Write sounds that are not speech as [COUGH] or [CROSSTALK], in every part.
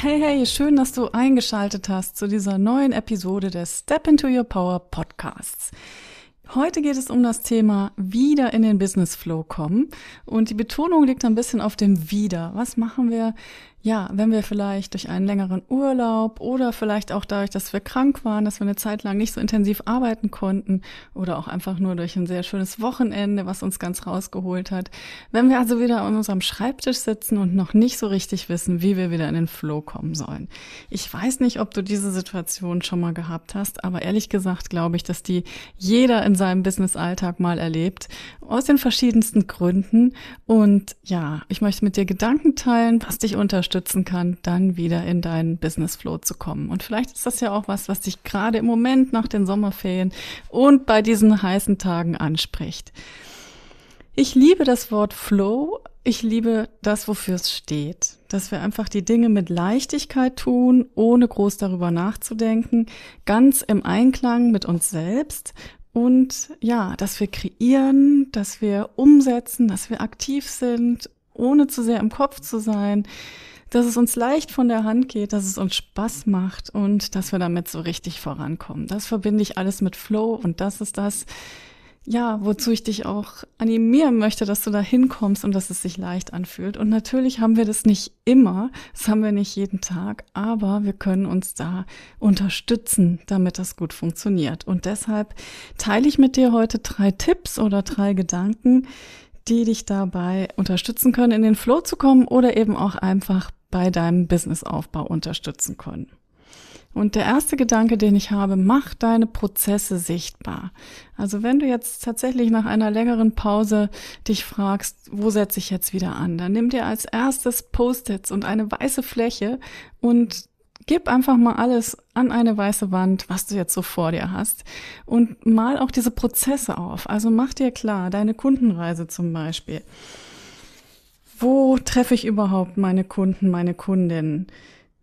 Hey, hey, schön, dass du eingeschaltet hast zu dieser neuen Episode des Step into Your Power Podcasts. Heute geht es um das Thema wieder in den Business Flow kommen und die Betonung liegt ein bisschen auf dem wieder. Was machen wir, ja, wenn wir vielleicht durch einen längeren Urlaub oder vielleicht auch dadurch, dass wir krank waren, dass wir eine Zeit lang nicht so intensiv arbeiten konnten oder auch einfach nur durch ein sehr schönes Wochenende, was uns ganz rausgeholt hat. Wenn wir also wieder an unserem Schreibtisch sitzen und noch nicht so richtig wissen, wie wir wieder in den Flow kommen sollen. Ich weiß nicht, ob du diese Situation schon mal gehabt hast, aber ehrlich gesagt glaube ich, dass die jeder in seinem Business-Alltag mal erlebt, aus den verschiedensten Gründen. Und ja, ich möchte mit dir Gedanken teilen, was dich unterstützt unterstützen kann, dann wieder in deinen Business Flow zu kommen. Und vielleicht ist das ja auch was, was dich gerade im Moment nach den Sommerferien und bei diesen heißen Tagen anspricht. Ich liebe das Wort Flow. Ich liebe das, wofür es steht. Dass wir einfach die Dinge mit Leichtigkeit tun, ohne groß darüber nachzudenken, ganz im Einklang mit uns selbst und ja, dass wir kreieren, dass wir umsetzen, dass wir aktiv sind, ohne zu sehr im Kopf zu sein, dass es uns leicht von der Hand geht, dass es uns Spaß macht und dass wir damit so richtig vorankommen. Das verbinde ich alles mit Flow und das ist das, ja, wozu ich dich auch animieren möchte, dass du da hinkommst und dass es sich leicht anfühlt. Und natürlich haben wir das nicht immer, das haben wir nicht jeden Tag, aber wir können uns da unterstützen, damit das gut funktioniert. Und deshalb teile ich mit dir heute drei Tipps oder drei Gedanken, die dich dabei unterstützen können, in den Flow zu kommen oder eben auch einfach bei deinem Businessaufbau unterstützen können. Und der erste Gedanke, den ich habe, mach deine Prozesse sichtbar. Also wenn du jetzt tatsächlich nach einer längeren Pause dich fragst, wo setze ich jetzt wieder an, dann nimm dir als erstes Post-its und eine weiße Fläche und gib einfach mal alles an eine weiße Wand, was du jetzt so vor dir hast und mal auch diese Prozesse auf. Also mach dir klar, deine Kundenreise zum Beispiel. Wo treffe ich überhaupt meine Kunden, meine Kundinnen?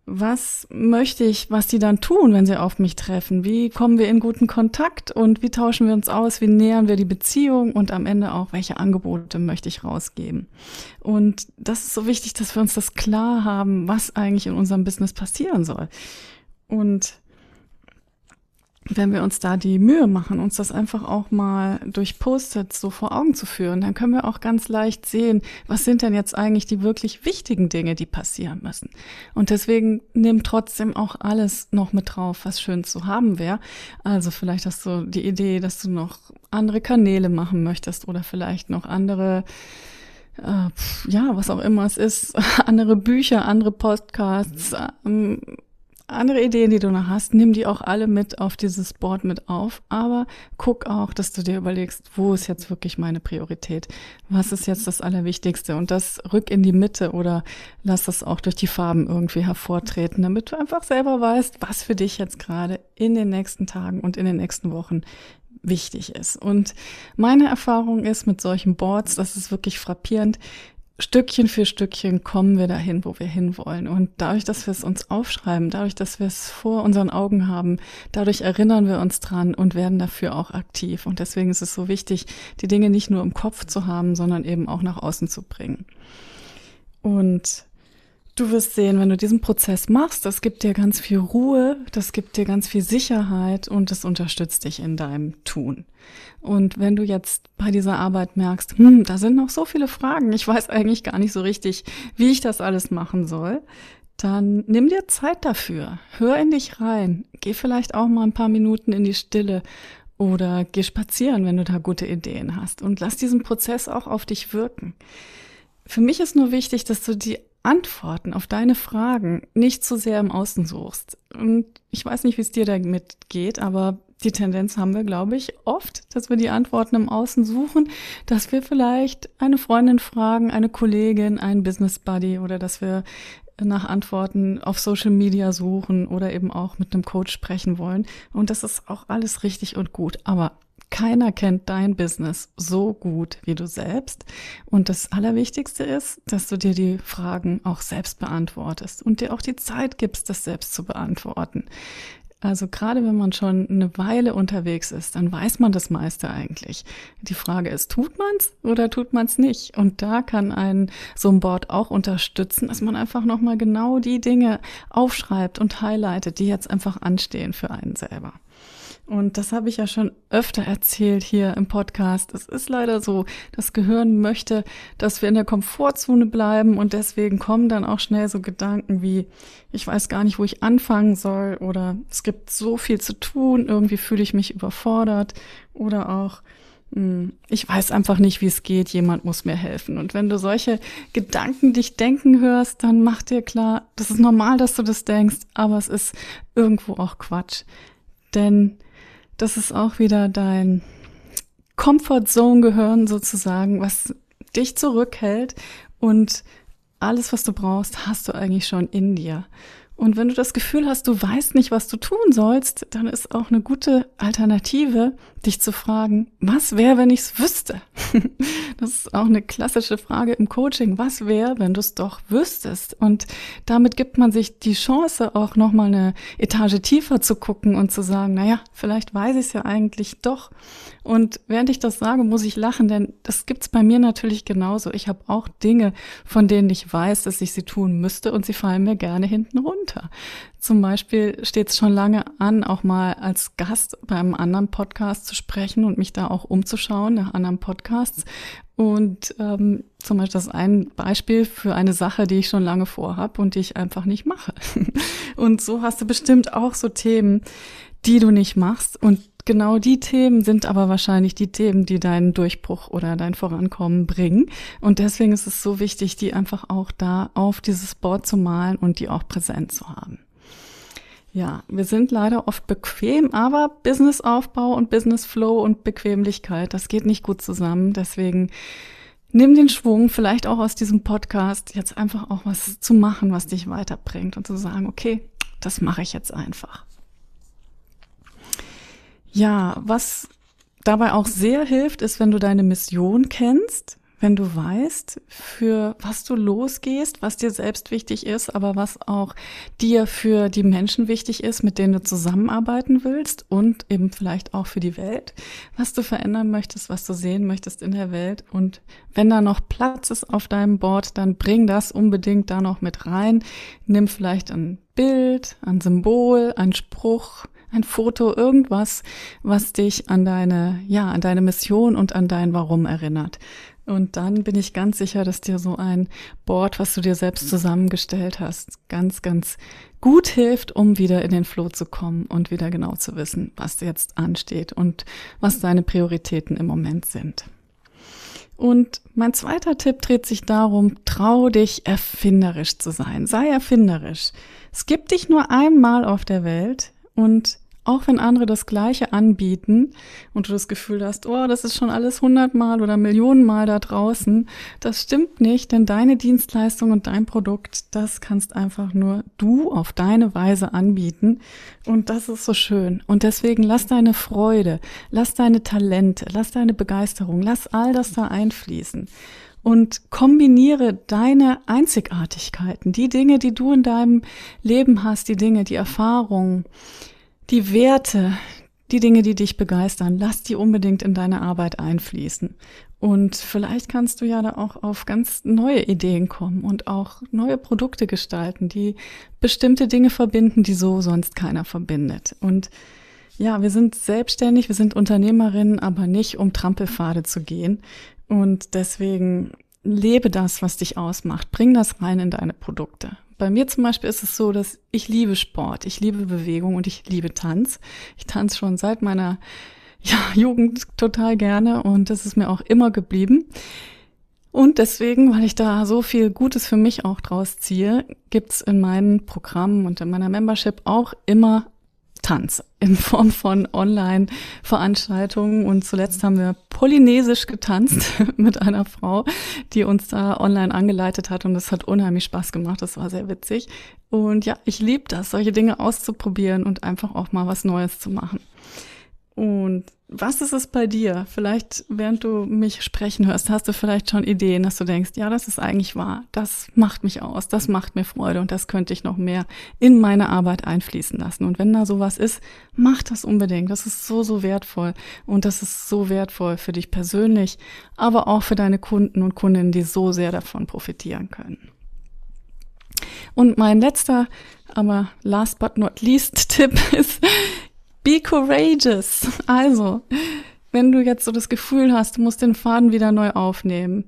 Was möchte ich, was die dann tun, wenn sie auf mich treffen? Wie kommen wir in guten Kontakt und wie tauschen wir uns aus? Wie nähern wir die Beziehung und am Ende auch, welche Angebote möchte ich rausgeben? Und das ist so wichtig, dass wir uns das klar haben, was eigentlich in unserem Business passieren soll. Und wenn wir uns da die Mühe machen, uns das einfach auch mal durch Post-its so vor Augen zu führen, dann können wir auch ganz leicht sehen, was sind denn jetzt eigentlich die wirklich wichtigen Dinge, die passieren müssen. Und deswegen nimm trotzdem auch alles noch mit drauf, was schön zu haben wäre. Also vielleicht hast du die Idee, dass du noch andere Kanäle machen möchtest oder vielleicht noch andere äh, ja, was auch immer es ist, [LAUGHS] andere Bücher, andere Podcasts, ähm, andere Ideen, die du noch hast, nimm die auch alle mit auf dieses Board mit auf. Aber guck auch, dass du dir überlegst, wo ist jetzt wirklich meine Priorität? Was ist jetzt das Allerwichtigste? Und das rück in die Mitte oder lass das auch durch die Farben irgendwie hervortreten, damit du einfach selber weißt, was für dich jetzt gerade in den nächsten Tagen und in den nächsten Wochen wichtig ist. Und meine Erfahrung ist mit solchen Boards, das ist wirklich frappierend, Stückchen für Stückchen kommen wir dahin, wo wir hinwollen. Und dadurch, dass wir es uns aufschreiben, dadurch, dass wir es vor unseren Augen haben, dadurch erinnern wir uns dran und werden dafür auch aktiv. Und deswegen ist es so wichtig, die Dinge nicht nur im Kopf zu haben, sondern eben auch nach außen zu bringen. Und Du wirst sehen, wenn du diesen Prozess machst, das gibt dir ganz viel Ruhe, das gibt dir ganz viel Sicherheit und es unterstützt dich in deinem Tun. Und wenn du jetzt bei dieser Arbeit merkst, hm, da sind noch so viele Fragen, ich weiß eigentlich gar nicht so richtig, wie ich das alles machen soll, dann nimm dir Zeit dafür. Hör in dich rein. Geh vielleicht auch mal ein paar Minuten in die Stille oder geh spazieren, wenn du da gute Ideen hast und lass diesen Prozess auch auf dich wirken. Für mich ist nur wichtig, dass du die Antworten auf deine Fragen nicht zu sehr im Außen suchst. Und ich weiß nicht, wie es dir damit geht, aber die Tendenz haben wir, glaube ich, oft, dass wir die Antworten im Außen suchen, dass wir vielleicht eine Freundin fragen, eine Kollegin, einen Business Buddy oder dass wir nach Antworten auf Social Media suchen oder eben auch mit einem Coach sprechen wollen. Und das ist auch alles richtig und gut. Aber keiner kennt dein Business so gut wie du selbst. Und das Allerwichtigste ist, dass du dir die Fragen auch selbst beantwortest und dir auch die Zeit gibst, das selbst zu beantworten. Also gerade wenn man schon eine Weile unterwegs ist, dann weiß man das meiste eigentlich. Die Frage ist, tut man's oder tut man's nicht? Und da kann ein so ein Board auch unterstützen, dass man einfach nochmal genau die Dinge aufschreibt und highlightet, die jetzt einfach anstehen für einen selber. Und das habe ich ja schon öfter erzählt hier im Podcast. Es ist leider so, das Gehirn möchte, dass wir in der Komfortzone bleiben und deswegen kommen dann auch schnell so Gedanken wie, ich weiß gar nicht, wo ich anfangen soll oder es gibt so viel zu tun, irgendwie fühle ich mich überfordert oder auch, hm, ich weiß einfach nicht, wie es geht, jemand muss mir helfen. Und wenn du solche Gedanken dich denken hörst, dann mach dir klar, das ist normal, dass du das denkst, aber es ist irgendwo auch Quatsch. Denn das ist auch wieder dein Comfort Zone Gehirn sozusagen, was dich zurückhält und alles, was du brauchst, hast du eigentlich schon in dir. Und wenn du das Gefühl hast, du weißt nicht, was du tun sollst, dann ist auch eine gute Alternative, dich zu fragen, was wäre, wenn ich es wüsste? [LAUGHS] das ist auch eine klassische Frage im Coaching. Was wäre, wenn du es doch wüsstest? Und damit gibt man sich die Chance, auch nochmal eine Etage tiefer zu gucken und zu sagen, naja, vielleicht weiß ich es ja eigentlich doch. Und während ich das sage, muss ich lachen, denn das gibt's bei mir natürlich genauso. Ich habe auch Dinge, von denen ich weiß, dass ich sie tun müsste und sie fallen mir gerne hinten runter. Zum Beispiel steht es schon lange an, auch mal als Gast bei einem anderen Podcast zu sprechen und mich da auch umzuschauen nach anderen Podcasts. Und ähm, zum Beispiel das ist ein Beispiel für eine Sache, die ich schon lange vorhab und die ich einfach nicht mache. [LAUGHS] und so hast du bestimmt auch so Themen, die du nicht machst und genau die Themen sind aber wahrscheinlich die Themen, die deinen Durchbruch oder dein Vorankommen bringen. Und deswegen ist es so wichtig, die einfach auch da auf dieses Board zu malen und die auch präsent zu haben. Ja, wir sind leider oft bequem, aber Businessaufbau und Businessflow und Bequemlichkeit, das geht nicht gut zusammen. Deswegen nimm den Schwung, vielleicht auch aus diesem Podcast, jetzt einfach auch was zu machen, was dich weiterbringt und zu sagen, okay, das mache ich jetzt einfach. Ja, was dabei auch sehr hilft, ist, wenn du deine Mission kennst, wenn du weißt, für was du losgehst, was dir selbst wichtig ist, aber was auch dir für die Menschen wichtig ist, mit denen du zusammenarbeiten willst und eben vielleicht auch für die Welt, was du verändern möchtest, was du sehen möchtest in der Welt. Und wenn da noch Platz ist auf deinem Board, dann bring das unbedingt da noch mit rein. Nimm vielleicht ein Bild, ein Symbol, ein Spruch, ein Foto, irgendwas, was dich an deine, ja, an deine Mission und an dein Warum erinnert. Und dann bin ich ganz sicher, dass dir so ein Board, was du dir selbst zusammengestellt hast, ganz, ganz gut hilft, um wieder in den Flow zu kommen und wieder genau zu wissen, was jetzt ansteht und was deine Prioritäten im Moment sind. Und mein zweiter Tipp dreht sich darum, trau dich erfinderisch zu sein. Sei erfinderisch. Es gibt dich nur einmal auf der Welt und auch wenn andere das Gleiche anbieten und du das Gefühl hast, oh, das ist schon alles hundertmal oder Millionenmal da draußen, das stimmt nicht, denn deine Dienstleistung und dein Produkt, das kannst einfach nur du auf deine Weise anbieten und das ist so schön. Und deswegen lass deine Freude, lass deine Talente, lass deine Begeisterung, lass all das da einfließen und kombiniere deine Einzigartigkeiten, die Dinge, die du in deinem Leben hast, die Dinge, die Erfahrungen, die Werte, die Dinge, die dich begeistern, lass die unbedingt in deine Arbeit einfließen. Und vielleicht kannst du ja da auch auf ganz neue Ideen kommen und auch neue Produkte gestalten, die bestimmte Dinge verbinden, die so sonst keiner verbindet. Und ja, wir sind selbstständig, wir sind Unternehmerinnen, aber nicht um Trampelpfade zu gehen. Und deswegen lebe das, was dich ausmacht. Bring das rein in deine Produkte. Bei mir zum Beispiel ist es so, dass ich liebe Sport, ich liebe Bewegung und ich liebe Tanz. Ich tanze schon seit meiner [LAUGHS] ja, Jugend total gerne und das ist mir auch immer geblieben. Und deswegen, weil ich da so viel Gutes für mich auch draus ziehe, gibt's in meinen Programmen und in meiner Membership auch immer Tanz in Form von Online-Veranstaltungen. Und zuletzt haben wir polynesisch getanzt [LAUGHS] mit einer Frau, die uns da online angeleitet hat. Und das hat unheimlich Spaß gemacht. Das war sehr witzig. Und ja, ich liebe das, solche Dinge auszuprobieren und einfach auch mal was Neues zu machen. Und was ist es bei dir? Vielleicht, während du mich sprechen hörst, hast du vielleicht schon Ideen, dass du denkst, ja, das ist eigentlich wahr. Das macht mich aus. Das macht mir Freude und das könnte ich noch mehr in meine Arbeit einfließen lassen. Und wenn da sowas ist, mach das unbedingt. Das ist so, so wertvoll. Und das ist so wertvoll für dich persönlich, aber auch für deine Kunden und Kundinnen, die so sehr davon profitieren können. Und mein letzter, aber last but not least [LAUGHS] Tipp ist, Be courageous. Also, wenn du jetzt so das Gefühl hast, du musst den Faden wieder neu aufnehmen,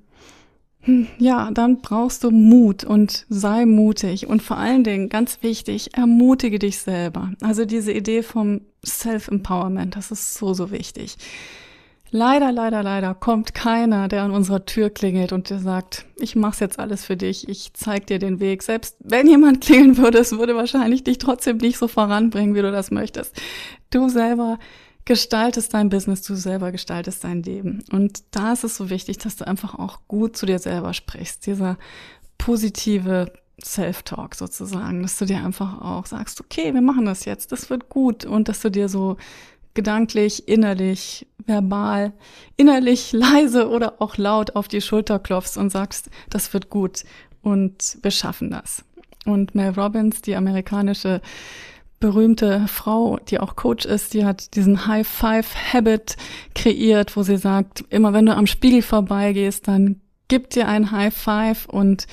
hm, ja, dann brauchst du Mut und sei mutig und vor allen Dingen, ganz wichtig, ermutige dich selber. Also diese Idee vom Self-Empowerment, das ist so, so wichtig. Leider, leider, leider kommt keiner, der an unserer Tür klingelt und dir sagt, ich mach's jetzt alles für dich, ich zeig dir den Weg. Selbst wenn jemand [LAUGHS] klingeln würde, es würde wahrscheinlich dich trotzdem nicht so voranbringen, wie du das möchtest. Du selber gestaltest dein Business, du selber gestaltest dein Leben. Und da ist es so wichtig, dass du einfach auch gut zu dir selber sprichst. Dieser positive Self-Talk sozusagen, dass du dir einfach auch sagst, okay, wir machen das jetzt, das wird gut und dass du dir so gedanklich, innerlich, verbal, innerlich [LAUGHS] leise oder auch laut auf die Schulter klopfst und sagst, das wird gut und wir schaffen das. Und Mel Robbins, die amerikanische berühmte Frau, die auch Coach ist, die hat diesen High Five Habit kreiert, wo sie sagt, immer wenn du am Spiegel vorbeigehst, dann gib dir ein High Five und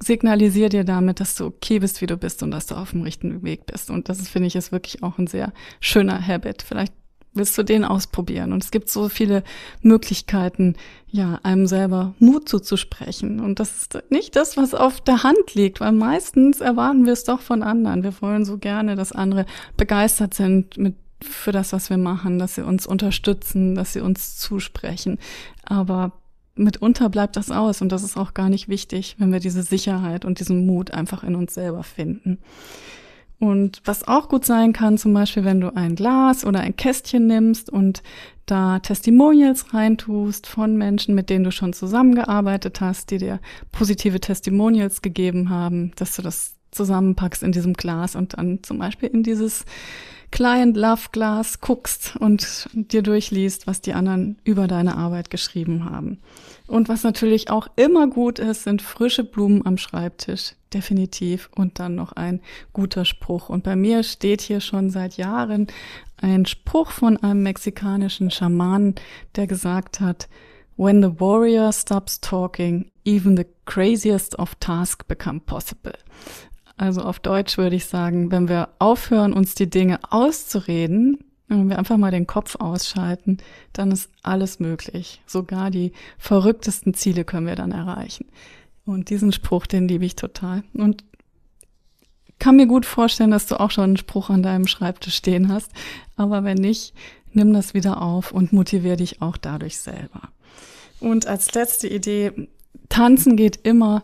signalisier dir damit, dass du okay bist, wie du bist und dass du auf dem richtigen Weg bist. Und das finde ich ist wirklich auch ein sehr schöner Habit. Vielleicht willst du den ausprobieren. Und es gibt so viele Möglichkeiten, ja, einem selber Mut zuzusprechen. Und das ist nicht das, was auf der Hand liegt, weil meistens erwarten wir es doch von anderen. Wir wollen so gerne, dass andere begeistert sind mit für das, was wir machen, dass sie uns unterstützen, dass sie uns zusprechen. Aber mitunter bleibt das aus und das ist auch gar nicht wichtig, wenn wir diese Sicherheit und diesen Mut einfach in uns selber finden. Und was auch gut sein kann, zum Beispiel, wenn du ein Glas oder ein Kästchen nimmst und da Testimonials reintust von Menschen, mit denen du schon zusammengearbeitet hast, die dir positive Testimonials gegeben haben, dass du das zusammenpackst in diesem Glas und dann zum Beispiel in dieses Client Love Glas guckst und dir durchliest, was die anderen über deine Arbeit geschrieben haben. Und was natürlich auch immer gut ist, sind frische Blumen am Schreibtisch. Definitiv. Und dann noch ein guter Spruch. Und bei mir steht hier schon seit Jahren ein Spruch von einem mexikanischen Schamanen, der gesagt hat, When the warrior stops talking, even the craziest of tasks become possible. Also auf Deutsch würde ich sagen, wenn wir aufhören, uns die Dinge auszureden, wenn wir einfach mal den Kopf ausschalten, dann ist alles möglich. Sogar die verrücktesten Ziele können wir dann erreichen. Und diesen Spruch, den liebe ich total. Und kann mir gut vorstellen, dass du auch schon einen Spruch an deinem Schreibtisch stehen hast. Aber wenn nicht, nimm das wieder auf und motivier dich auch dadurch selber. Und als letzte Idee, tanzen geht immer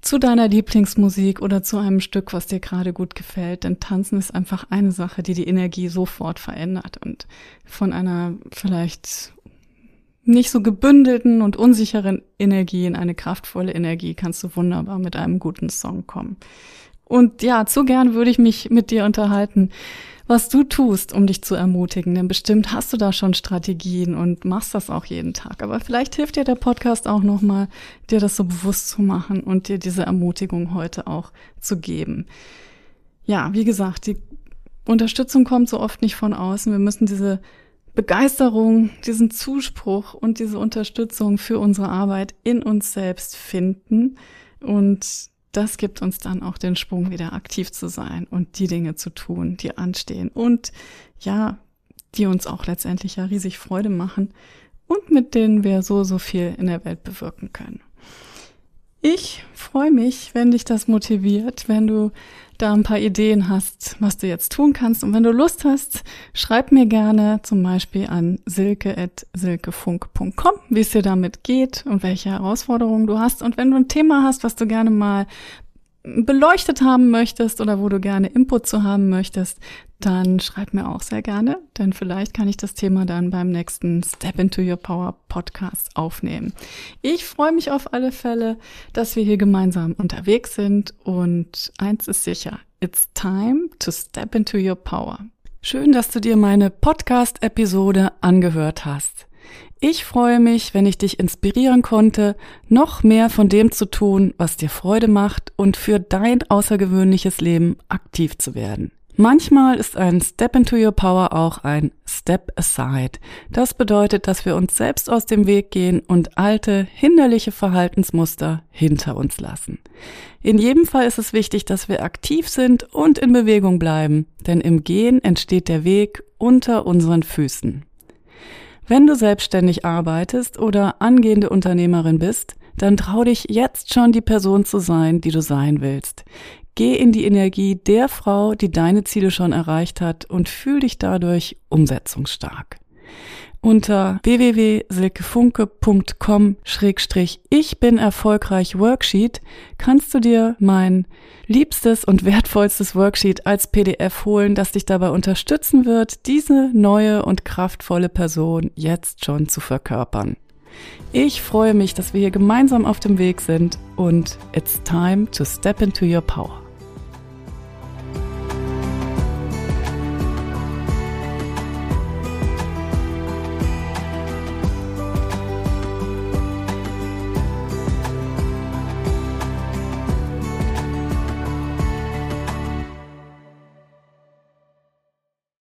zu deiner Lieblingsmusik oder zu einem Stück, was dir gerade gut gefällt. Denn Tanzen ist einfach eine Sache, die die Energie sofort verändert und von einer vielleicht nicht so gebündelten und unsicheren Energie in eine kraftvolle Energie kannst du wunderbar mit einem guten Song kommen. Und ja, zu gern würde ich mich mit dir unterhalten, was du tust, um dich zu ermutigen. Denn bestimmt hast du da schon Strategien und machst das auch jeden Tag. Aber vielleicht hilft dir der Podcast auch nochmal, dir das so bewusst zu machen und dir diese Ermutigung heute auch zu geben. Ja, wie gesagt, die Unterstützung kommt so oft nicht von außen. Wir müssen diese Begeisterung, diesen Zuspruch und diese Unterstützung für unsere Arbeit in uns selbst finden. Und das gibt uns dann auch den Sprung, wieder aktiv zu sein und die Dinge zu tun, die anstehen und ja, die uns auch letztendlich ja riesig Freude machen und mit denen wir so, so viel in der Welt bewirken können. Ich freue mich, wenn dich das motiviert, wenn du da ein paar Ideen hast, was du jetzt tun kannst. Und wenn du Lust hast, schreib mir gerne zum Beispiel an silke.silkefunk.com, wie es dir damit geht und welche Herausforderungen du hast. Und wenn du ein Thema hast, was du gerne mal beleuchtet haben möchtest oder wo du gerne Input zu haben möchtest, dann schreib mir auch sehr gerne, denn vielleicht kann ich das Thema dann beim nächsten Step into Your Power Podcast aufnehmen. Ich freue mich auf alle Fälle, dass wir hier gemeinsam unterwegs sind und eins ist sicher, it's time to step into your power. Schön, dass du dir meine Podcast-Episode angehört hast. Ich freue mich, wenn ich dich inspirieren konnte, noch mehr von dem zu tun, was dir Freude macht und für dein außergewöhnliches Leben aktiv zu werden. Manchmal ist ein Step into Your Power auch ein Step Aside. Das bedeutet, dass wir uns selbst aus dem Weg gehen und alte, hinderliche Verhaltensmuster hinter uns lassen. In jedem Fall ist es wichtig, dass wir aktiv sind und in Bewegung bleiben, denn im Gehen entsteht der Weg unter unseren Füßen. Wenn du selbstständig arbeitest oder angehende Unternehmerin bist, dann trau dich jetzt schon die Person zu sein, die du sein willst. Geh in die Energie der Frau, die deine Ziele schon erreicht hat und fühl dich dadurch umsetzungsstark. Unter www.silkefunke.com-ich bin erfolgreich Worksheet kannst du dir mein liebstes und wertvollstes Worksheet als PDF holen, das dich dabei unterstützen wird, diese neue und kraftvolle Person jetzt schon zu verkörpern. Ich freue mich, dass wir hier gemeinsam auf dem Weg sind und it's time to step into your power.